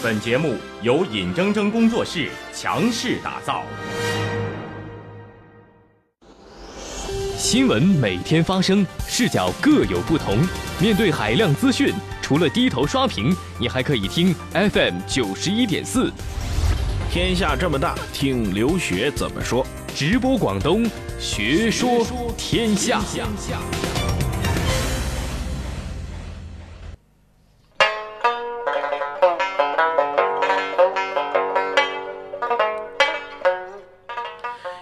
本节目由尹铮铮工作室强势打造。新闻每天发生，视角各有不同。面对海量资讯，除了低头刷屏，你还可以听 FM 九十一点四。天下这么大，听刘学怎么说。直播广东，学说天下。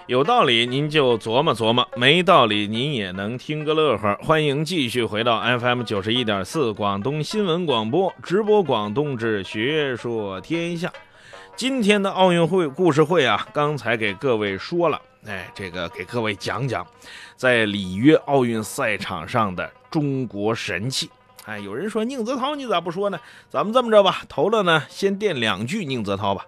有道理您就琢磨琢磨，没道理您也能听个乐呵。欢迎继续回到 FM 九十一点四广东新闻广播直播广东之学说天下。今天的奥运会故事会啊，刚才给各位说了，哎，这个给各位讲讲，在里约奥运赛场上的中国神器。哎，有人说宁泽涛，你咋不说呢？咱们这么着吧，头了呢，先垫两句宁泽涛吧。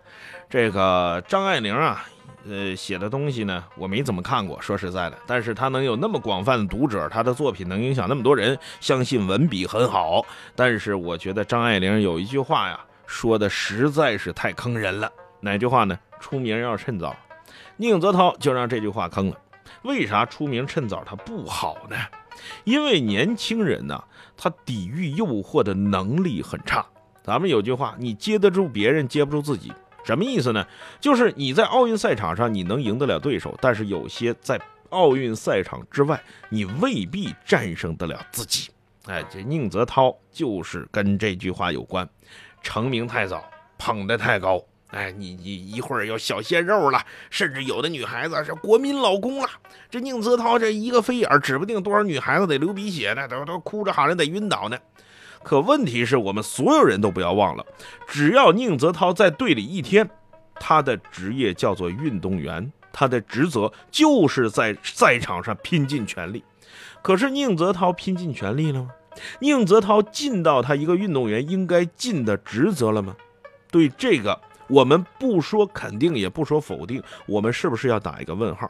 这个张爱玲啊。呃，写的东西呢，我没怎么看过，说实在的。但是他能有那么广泛的读者，他的作品能影响那么多人，相信文笔很好。但是我觉得张爱玲有一句话呀，说的实在是太坑人了。哪句话呢？出名要趁早。宁泽涛就让这句话坑了。为啥出名趁早他不好呢？因为年轻人呢，他抵御诱惑的能力很差。咱们有句话，你接得住别人，接不住自己。什么意思呢？就是你在奥运赛场上你能赢得了对手，但是有些在奥运赛场之外，你未必战胜得了自己。哎，这宁泽涛就是跟这句话有关，成名太早，捧得太高。哎，你你一会儿要小鲜肉了，甚至有的女孩子是国民老公了。这宁泽涛这一个飞眼，指不定多少女孩子得流鼻血呢，都都哭着喊着得晕倒呢。可问题是我们所有人都不要忘了，只要宁泽涛在队里一天，他的职业叫做运动员，他的职责就是在赛场上拼尽全力。可是宁泽涛拼尽全力了吗？宁泽涛尽到他一个运动员应该尽的职责了吗？对这个，我们不说肯定，也不说否定，我们是不是要打一个问号？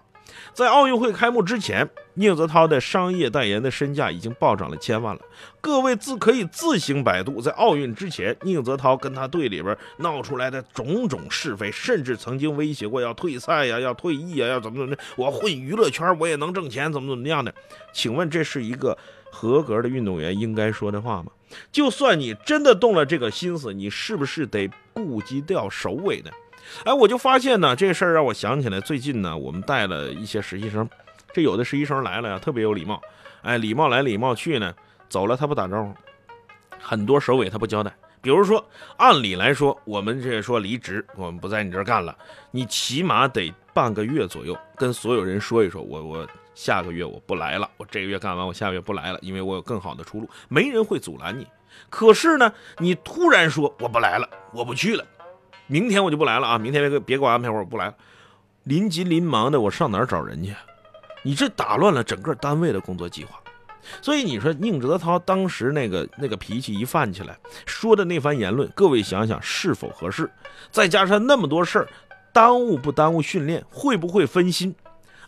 在奥运会开幕之前，宁泽涛的商业代言的身价已经暴涨了千万了。各位自可以自行百度，在奥运之前，宁泽涛跟他队里边闹出来的种种是非，甚至曾经威胁过要退赛呀、要退役啊、要怎么怎么的。我混娱乐圈，我也能挣钱，怎么怎么样的？请问这是一个合格的运动员应该说的话吗？就算你真的动了这个心思，你是不是得顾及掉首尾呢？哎，我就发现呢，这事儿让我想起来，最近呢，我们带了一些实习生，这有的实习生来了呀，特别有礼貌，哎，礼貌来礼貌去呢，走了他不打招呼，很多首尾他不交代。比如说，按理来说，我们这说离职，我们不在你这儿干了，你起码得半个月左右跟所有人说一说，我我下个月我不来了，我这个月干完，我下个月不来了，因为我有更好的出路，没人会阻拦你。可是呢，你突然说我不来了，我不去了。明天我就不来了啊！明天别别给我安排活，我不来了。临急临忙的，我上哪儿找人去？你这打乱了整个单位的工作计划。所以你说宁泽涛当时那个那个脾气一犯起来，说的那番言论，各位想想是否合适？再加上那么多事儿，耽误不耽误训练？会不会分心？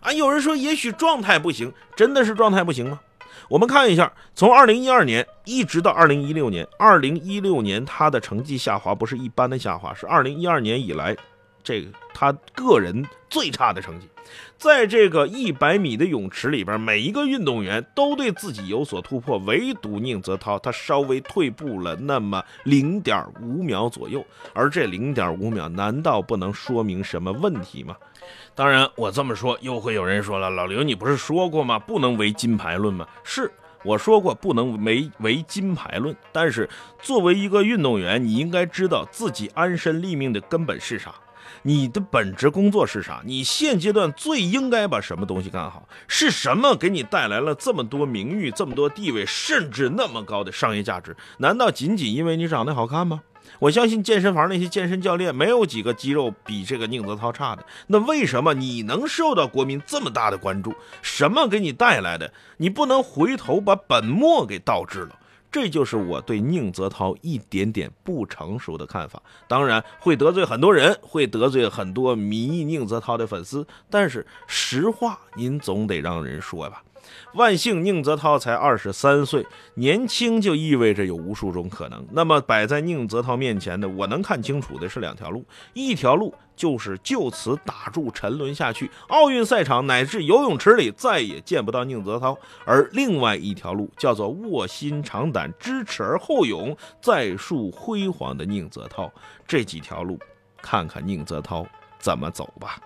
啊，有人说也许状态不行，真的是状态不行吗？我们看一下，从二零一二年一直到二零一六年，二零一六年他的成绩下滑不是一般的下滑，是二零一二年以来，这个他个人最差的成绩。在这个一百米的泳池里边，每一个运动员都对自己有所突破，唯独宁泽涛他稍微退步了那么零点五秒左右，而这零点五秒难道不能说明什么问题吗？当然，我这么说又会有人说了，老刘，你不是说过吗？不能唯金牌论吗？是我说过不能唯唯金牌论，但是作为一个运动员，你应该知道自己安身立命的根本是啥，你的本职工作是啥，你现阶段最应该把什么东西干好，是什么给你带来了这么多名誉、这么多地位，甚至那么高的商业价值？难道仅仅因为你长得好看吗？我相信健身房那些健身教练没有几个肌肉比这个宁泽涛差的。那为什么你能受到国民这么大的关注？什么给你带来的？你不能回头把本末给倒置了。这就是我对宁泽涛一点点不成熟的看法。当然会得罪很多人，会得罪很多迷宁泽涛的粉丝。但是实话您总得让人说吧。万幸宁泽涛才二十三岁，年轻就意味着有无数种可能。那么摆在宁泽涛面前的，我能看清楚的是两条路，一条路就是就此打住沉沦下去，奥运赛场乃至游泳池里再也见不到宁泽涛；而另外一条路叫做卧薪尝胆、知耻而后勇、再树辉煌的宁泽涛。这几条路，看看宁泽涛怎么走吧。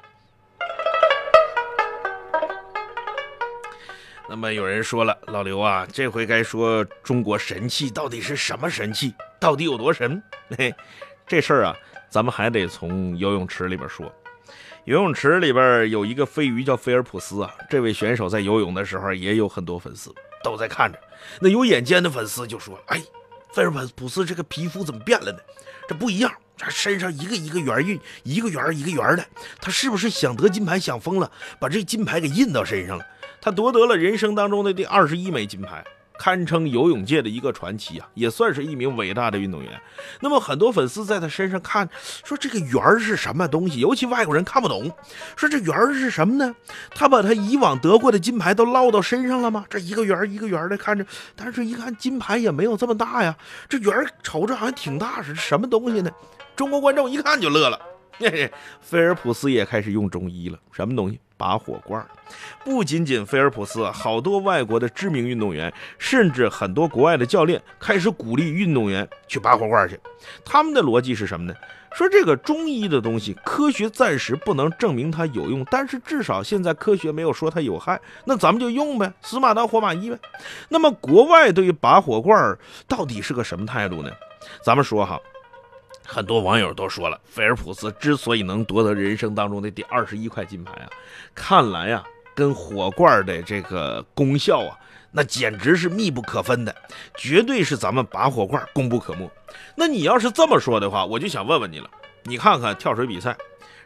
那么有人说了，老刘啊，这回该说中国神器到底是什么神器，到底有多神？嘿，这事儿啊，咱们还得从游泳池里边说。游泳池里边有一个飞鱼叫菲尔普斯啊，这位选手在游泳的时候也有很多粉丝都在看着。那有眼尖的粉丝就说：“哎，菲尔普斯这个皮肤怎么变了呢？这不一样，这身上一个一个圆印，一个圆一个圆的，他是不是想得金牌想疯了，把这金牌给印到身上了？”他夺得了人生当中的第二十一枚金牌，堪称游泳界的一个传奇啊，也算是一名伟大的运动员。那么很多粉丝在他身上看，说这个圆是什么东西？尤其外国人看不懂，说这圆是什么呢？他把他以往得过的金牌都落到身上了吗？这一个圆一个圆的看着，但是一看金牌也没有这么大呀，这圆瞅着好像挺大，是什么东西呢？中国观众一看就乐了。菲尔普斯也开始用中医了，什么东西？拔火罐。不仅仅菲尔普斯，好多外国的知名运动员，甚至很多国外的教练开始鼓励运动员去拔火罐去。他们的逻辑是什么呢？说这个中医的东西，科学暂时不能证明它有用，但是至少现在科学没有说它有害，那咱们就用呗，死马当活马医呗。那么国外对于拔火罐到底是个什么态度呢？咱们说哈。很多网友都说了，菲尔普斯之所以能夺得人生当中的第二十一块金牌啊，看来啊，跟火罐的这个功效啊，那简直是密不可分的，绝对是咱们拔火罐功不可没。那你要是这么说的话，我就想问问你了，你看看跳水比赛，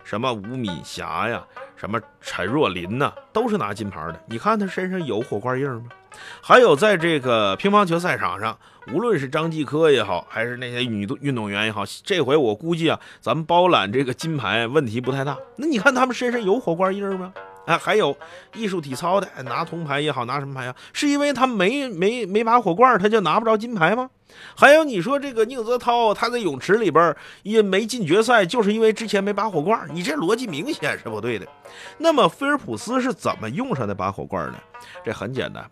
什么吴敏霞呀，什么陈若琳呐，都是拿金牌的，你看她身上有火罐印吗？还有在这个乒乓球赛场上。无论是张继科也好，还是那些女运动员也好，这回我估计啊，咱们包揽这个金牌问题不太大。那你看他们身上有火罐印儿吗？啊，还有艺术体操的拿铜牌也好，拿什么牌啊？是因为他没没没拔火罐，他就拿不着金牌吗？还有你说这个宁泽涛他在泳池里边也没进决赛，就是因为之前没拔火罐，你这逻辑明显是不对的。那么菲尔普斯是怎么用上的拔火罐呢？这很简单，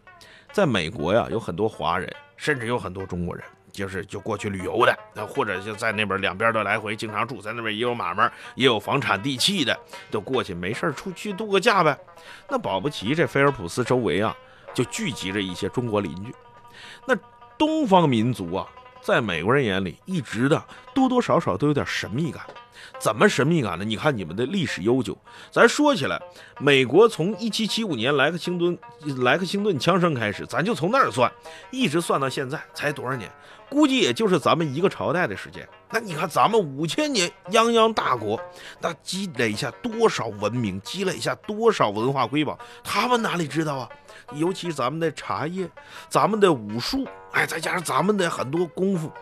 在美国呀，有很多华人。甚至有很多中国人，就是就过去旅游的，或者就在那边两边的来回，经常住在那边，也有买卖，也有房产地契的，都过去没事出去度个假呗。那保不齐这菲尔普斯周围啊，就聚集着一些中国邻居。那东方民族啊，在美国人眼里，一直的多多少少都有点神秘感。怎么神秘感呢？你看你们的历史悠久，咱说起来，美国从一七七五年莱克星顿莱克星顿枪声开始，咱就从那儿算，一直算到现在才多少年？估计也就是咱们一个朝代的时间。那你看咱们五千年泱泱大国，那积累下多少文明，积累下多少文化瑰宝，他们哪里知道啊？尤其咱们的茶叶，咱们的武术，哎，再加上咱们的很多功夫，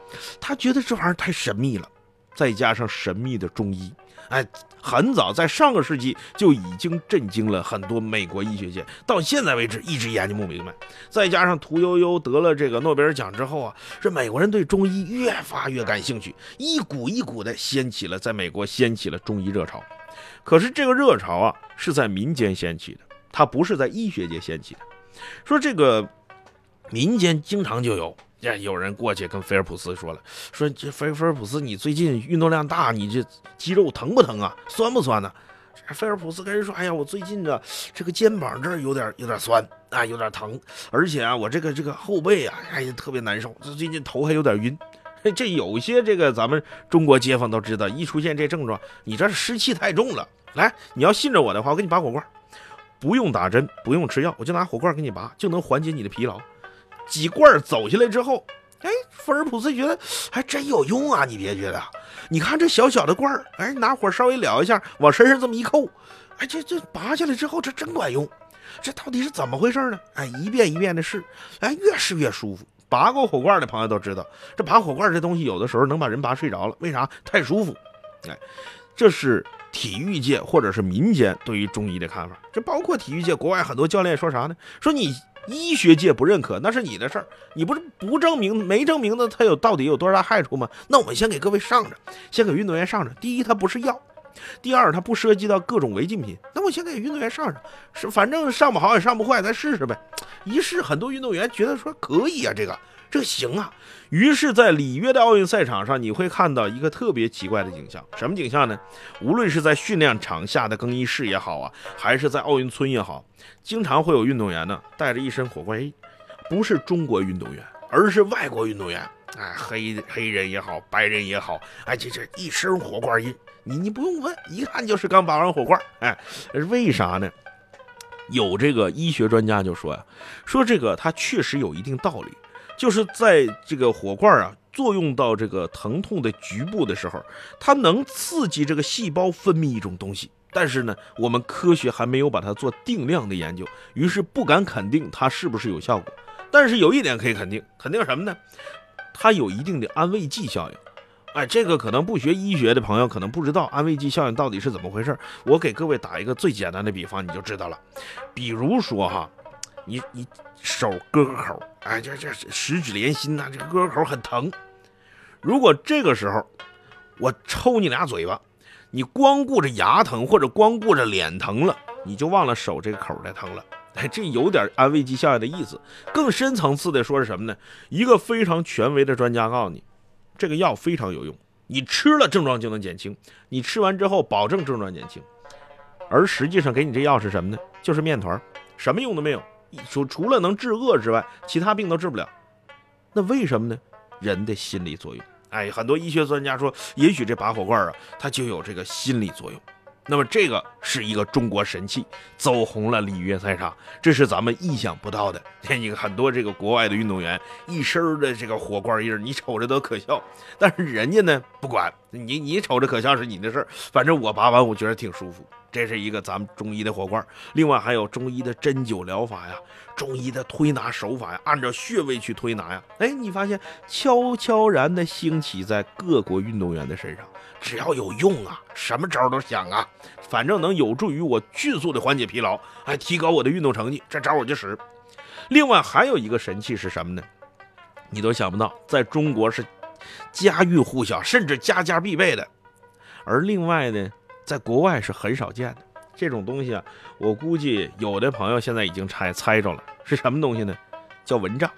他觉得这玩意儿太神秘了。再加上神秘的中医，哎，很早在上个世纪就已经震惊了很多美国医学界，到现在为止一直研究不明白。再加上屠呦呦得了这个诺贝尔奖之后啊，这美国人对中医越发越感兴趣，一股一股的掀起了在美国掀起了中医热潮。可是这个热潮啊是在民间掀起的，它不是在医学界掀起的。说这个民间经常就有。有人过去跟菲尔普斯说了，说这菲菲尔普斯，你最近运动量大，你这肌肉疼不疼啊？酸不酸呢？菲尔普斯跟人说，哎呀，我最近这这个肩膀这儿有点有点酸啊，有点疼，而且啊，我这个这个后背啊，哎呀，特别难受，这最近头还有点晕。这有些这个咱们中国街坊都知道，一出现这症状，你这是湿气太重了。来，你要信着我的话，我给你拔火罐，不用打针，不用吃药，我就拿火罐给你拔，就能缓解你的疲劳。几罐走下来之后，哎，福尔普斯觉得还真有用啊！你别觉得，你看这小小的罐儿，哎，拿火稍微燎一下，往身上这么一扣，哎，这这拔下来之后，这真管用。这到底是怎么回事呢？哎，一遍一遍的试，哎，越试越舒服。拔过火罐的朋友都知道，这拔火罐这东西有的时候能把人拔睡着了，为啥？太舒服。哎，这是体育界或者是民间对于中医的看法。这包括体育界，国外很多教练说啥呢？说你医学界不认可，那是你的事儿。你不是不证明、没证明的，它有到底有多大害处吗？那我们先给各位上着，先给运动员上着。第一，它不是药；第二，它不涉及到各种违禁品。那我先给运动员上上，是反正上不好也上不坏，咱试试呗。一试，很多运动员觉得说可以啊，这个。这行啊，于是，在里约的奥运赛场上，你会看到一个特别奇怪的景象。什么景象呢？无论是在训练场下的更衣室也好啊，还是在奥运村也好，经常会有运动员呢带着一身火罐衣，不是中国运动员，而是外国运动员。哎，黑黑人也好，白人也好，哎，这这一身火罐衣，你你不用问，一看就是刚拔完火罐。哎，为啥呢？有这个医学专家就说呀，说这个他确实有一定道理。就是在这个火罐啊作用到这个疼痛的局部的时候，它能刺激这个细胞分泌一种东西，但是呢，我们科学还没有把它做定量的研究，于是不敢肯定它是不是有效果。但是有一点可以肯定，肯定什么呢？它有一定的安慰剂效应。哎，这个可能不学医学的朋友可能不知道安慰剂效应到底是怎么回事。我给各位打一个最简单的比方，你就知道了。比如说哈。你你手割个口，哎，这这十指连心呐，这个割个口很疼。如果这个时候我抽你俩嘴巴，你光顾着牙疼或者光顾着脸疼了，你就忘了手这个口的疼了。哎，这有点安慰剂效应的意思。更深层次的说是什么呢？一个非常权威的专家告诉你，这个药非常有用，你吃了症状就能减轻，你吃完之后保证症状减轻。而实际上给你这药是什么呢？就是面团，什么用都没有。除除了能治恶之外，其他病都治不了。那为什么呢？人的心理作用。哎，很多医学专家说，也许这拔火罐啊，它就有这个心理作用。那么这个是一个中国神器，走红了里约赛场，这是咱们意想不到的。你看很多这个国外的运动员一身的这个火罐印，你瞅着都可笑，但是人家呢不管你，你瞅着可笑是你的事儿，反正我拔完我觉得挺舒服。这是一个咱们中医的火罐，另外还有中医的针灸疗法呀，中医的推拿手法呀，按照穴位去推拿呀。哎，你发现悄悄然的兴起在各国运动员的身上，只要有用啊，什么招都想啊，反正能有助于我迅速的缓解疲劳，还提高我的运动成绩，这招我就使。另外还有一个神器是什么呢？你都想不到，在中国是家喻户晓，甚至家家必备的。而另外呢？在国外是很少见的这种东西啊，我估计有的朋友现在已经猜猜着了是什么东西呢？叫蚊帐。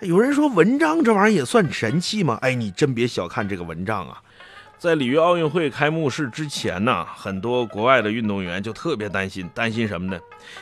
有人说蚊帐这玩意儿也算神器吗？哎，你真别小看这个蚊帐啊！在里约奥运会开幕式之前呢，很多国外的运动员就特别担心，担心什么呢？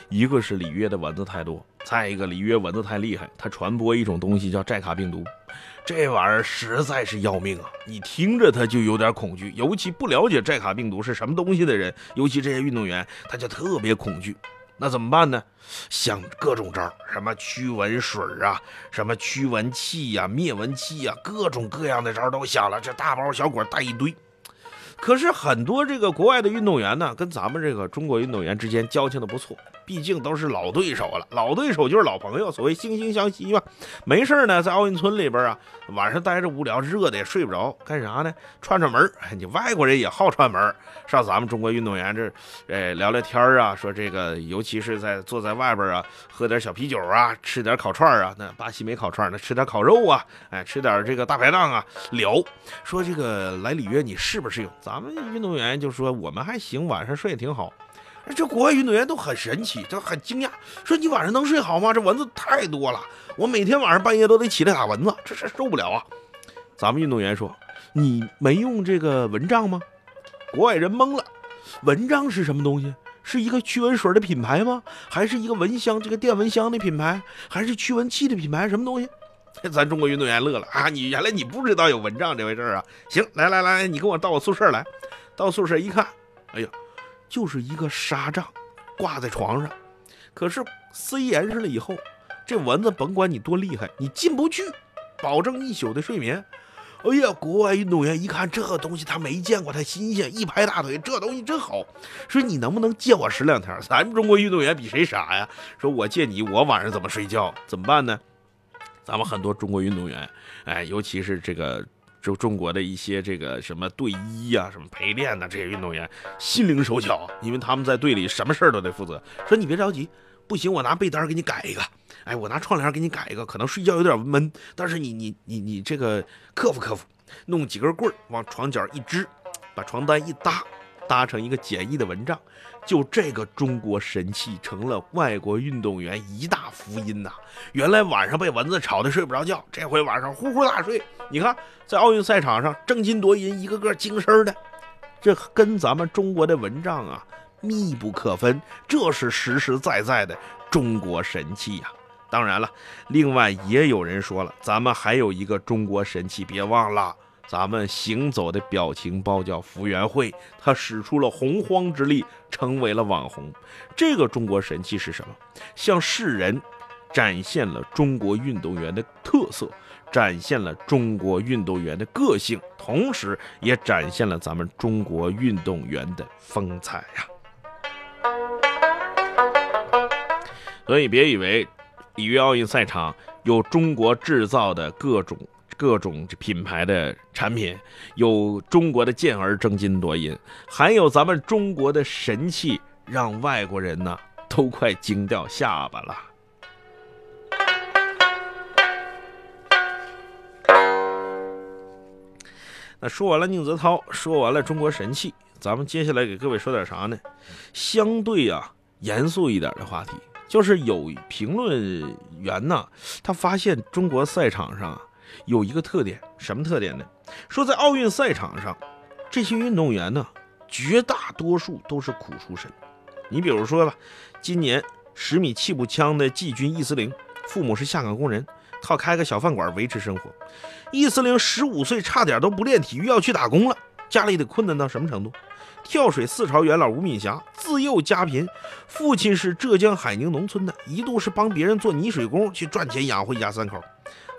一个是里约的蚊子太多，再一个里约蚊子太厉害，它传播一种东西叫寨卡病毒。这玩意儿实在是要命啊！你听着他就有点恐惧，尤其不了解寨卡病毒是什么东西的人，尤其这些运动员，他就特别恐惧。那怎么办呢？想各种招，什么驱蚊水啊，什么驱蚊器呀、灭蚊器呀，各种各样的招都想了，这大包小裹带一堆。可是很多这个国外的运动员呢，跟咱们这个中国运动员之间交情的不错，毕竟都是老对手了。老对手就是老朋友，所谓惺惺相惜嘛。没事呢，在奥运村里边啊，晚上待着无聊，热的也睡不着，干啥呢？串串门你外国人也好串门上咱们中国运动员这，哎，聊聊天啊，说这个，尤其是在坐在外边啊，喝点小啤酒啊，吃点烤串啊，那巴西没烤串，那吃点烤肉啊，哎，吃点这个大排档啊，聊，说这个来里约你适不适应？咱们运动员就说我们还行，晚上睡得挺好。这国外运动员都很神奇，都很惊讶，说你晚上能睡好吗？这蚊子太多了，我每天晚上半夜都得起来打蚊子，这是受不了啊。咱们运动员说，你没用这个蚊帐吗？国外人懵了，蚊帐是什么东西？是一个驱蚊水的品牌吗？还是一个蚊香这个电蚊香的品牌？还是驱蚊器的品牌？什么东西？咱中国运动员乐了啊！你原来你不知道有蚊帐这回事啊？行，来来来，你跟我到我宿舍来。到宿舍一看，哎呀，就是一个纱帐，挂在床上。可是塞严实了以后，这蚊子甭管你多厉害，你进不去，保证一宿的睡眠。哎呀，国外运动员一看这东西，他没见过，他新鲜，一拍大腿，这东西真好。说你能不能借我十两天？咱们中国运动员比谁傻呀？说我借你，我晚上怎么睡觉？怎么办呢？咱们很多中国运动员，哎，尤其是这个就中国的一些这个什么队医呀、什么陪练呐、这些运动员心灵手巧，因为他们在队里什么事儿都得负责。说你别着急，不行，我拿被单给你改一个，哎，我拿窗帘给你改一个，可能睡觉有点闷，但是你你你你这个克服克服，弄几根棍儿往床角一支，把床单一搭，搭成一个简易的蚊帐。就这个中国神器成了外国运动员一大福音呐！原来晚上被蚊子吵得睡不着觉，这回晚上呼呼大睡。你看，在奥运赛场上争金夺银，一个个精神的，这跟咱们中国的蚊帐啊密不可分。这是实实在在的中国神器呀！当然了，另外也有人说了，咱们还有一个中国神器，别忘了。咱们行走的表情包叫福原会，他使出了洪荒之力，成为了网红。这个中国神器是什么？向世人展现了中国运动员的特色，展现了中国运动员的个性，同时也展现了咱们中国运动员的风采呀。所以别以为里约奥运赛场有中国制造的各种。各种品牌的产品，有中国的健儿争金夺银，还有咱们中国的神器，让外国人呢都快惊掉下巴了。那说完了宁泽涛，说完了中国神器，咱们接下来给各位说点啥呢？相对啊严肃一点的话题，就是有评论员呢，他发现中国赛场上啊。有一个特点，什么特点呢？说在奥运赛场上，这些运动员呢，绝大多数都是苦出身。你比如说吧，今年十米气步枪的季军易思玲，父母是下岗工人，靠开个小饭馆维持生活。易思玲十五岁，差点都不练体育，要去打工了。家里得困难到什么程度？跳水四朝元老吴敏霞自幼家贫，父亲是浙江海宁农村的，一度是帮别人做泥水工去赚钱养活一家三口。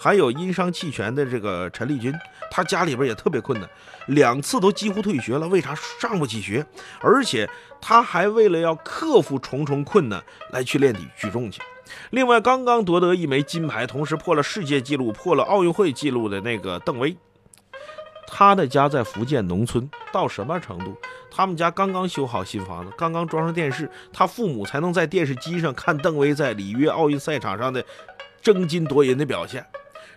还有因伤弃权的这个陈丽君，他家里边也特别困难，两次都几乎退学了。为啥上不起学？而且他还为了要克服重重困难来去练体举重去。另外，刚刚夺得一枚金牌，同时破了世界纪录、破了奥运会纪录的那个邓威，他的家在福建农村，到什么程度？他们家刚刚修好新房子，刚刚装上电视，他父母才能在电视机上看邓威在里约奥运赛场上的争金夺银的表现。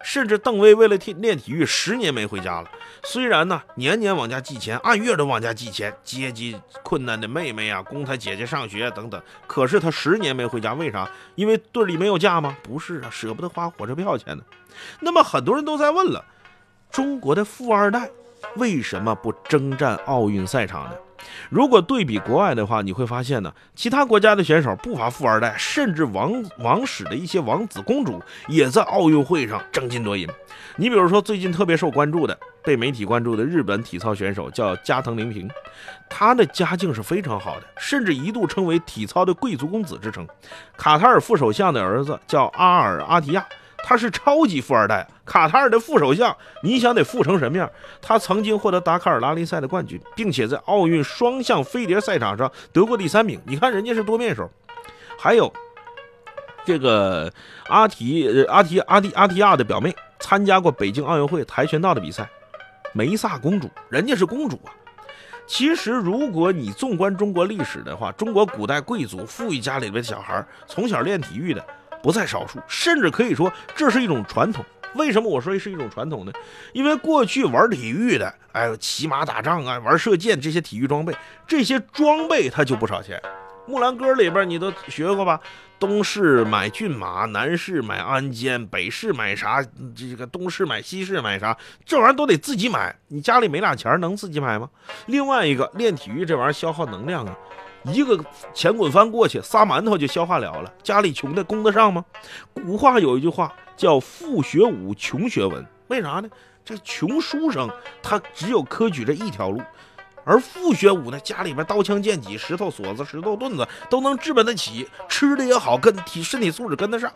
甚至邓威为了体练体育，十年没回家了。虽然呢，年年往家寄钱，按月都往家寄钱，接济困难的妹妹啊，供他姐姐上学等等。可是他十年没回家，为啥？因为队里没有假吗？不是啊，舍不得花火车票钱呢。那么很多人都在问了：中国的富二代为什么不征战奥运赛场呢？如果对比国外的话，你会发现呢，其他国家的选手不乏富二代，甚至王王室的一些王子公主也在奥运会上争金夺银。你比如说，最近特别受关注的、被媒体关注的日本体操选手叫加藤凌平，他的家境是非常好的，甚至一度称为体操的贵族公子之称。卡塔尔副首相的儿子叫阿尔阿提亚。他是超级富二代，卡塔尔的副首相，你想得富成什么样？他曾经获得达喀尔拉力赛的冠军，并且在奥运双向飞碟赛场上得过第三名。你看人家是多面手。还有这个阿提阿提阿提阿提亚的表妹，参加过北京奥运会跆拳道的比赛，梅萨公主，人家是公主啊。其实，如果你纵观中国历史的话，中国古代贵族富裕家里边的小孩，从小练体育的。不在少数，甚至可以说这是一种传统。为什么我说是一种传统呢？因为过去玩体育的，哎，骑马打仗啊，玩射箭这些体育装备，这些装备它就不少钱。木兰歌里边你都学过吧？东市买骏马，南市买鞍鞯，北市买啥？这个东市买西市买啥？这玩意儿都得自己买。你家里没俩钱能自己买吗？另外一个练体育这玩意儿消耗能量啊。一个前滚翻过去仨馒头就消化了了，家里穷的供得上吗？古话有一句话叫“富学武，穷学文”，为啥呢？这穷书生他只有科举这一条路，而富学武呢，家里边刀枪剑戟、石头锁子、石头盾子都能置办得起，吃的也好，跟体身体素质跟得上。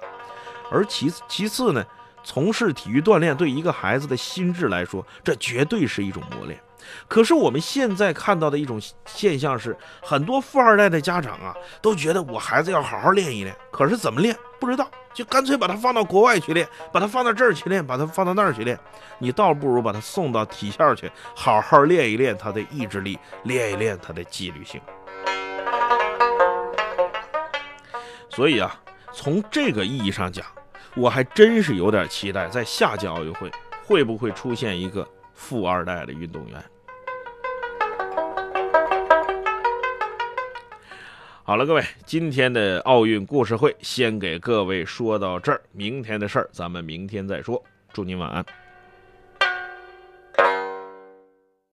而其其次呢，从事体育锻炼对一个孩子的心智来说，这绝对是一种磨练。可是我们现在看到的一种现象是，很多富二代的家长啊，都觉得我孩子要好好练一练。可是怎么练不知道，就干脆把他放到国外去练，把他放到这儿去练，把他放到那儿去练。你倒不如把他送到体校去，好好练一练他的意志力，练一练他的纪律性。所以啊，从这个意义上讲，我还真是有点期待，在下届奥运会会不会出现一个富二代的运动员。好了，各位，今天的奥运故事会先给各位说到这儿，明天的事儿咱们明天再说。祝您晚安。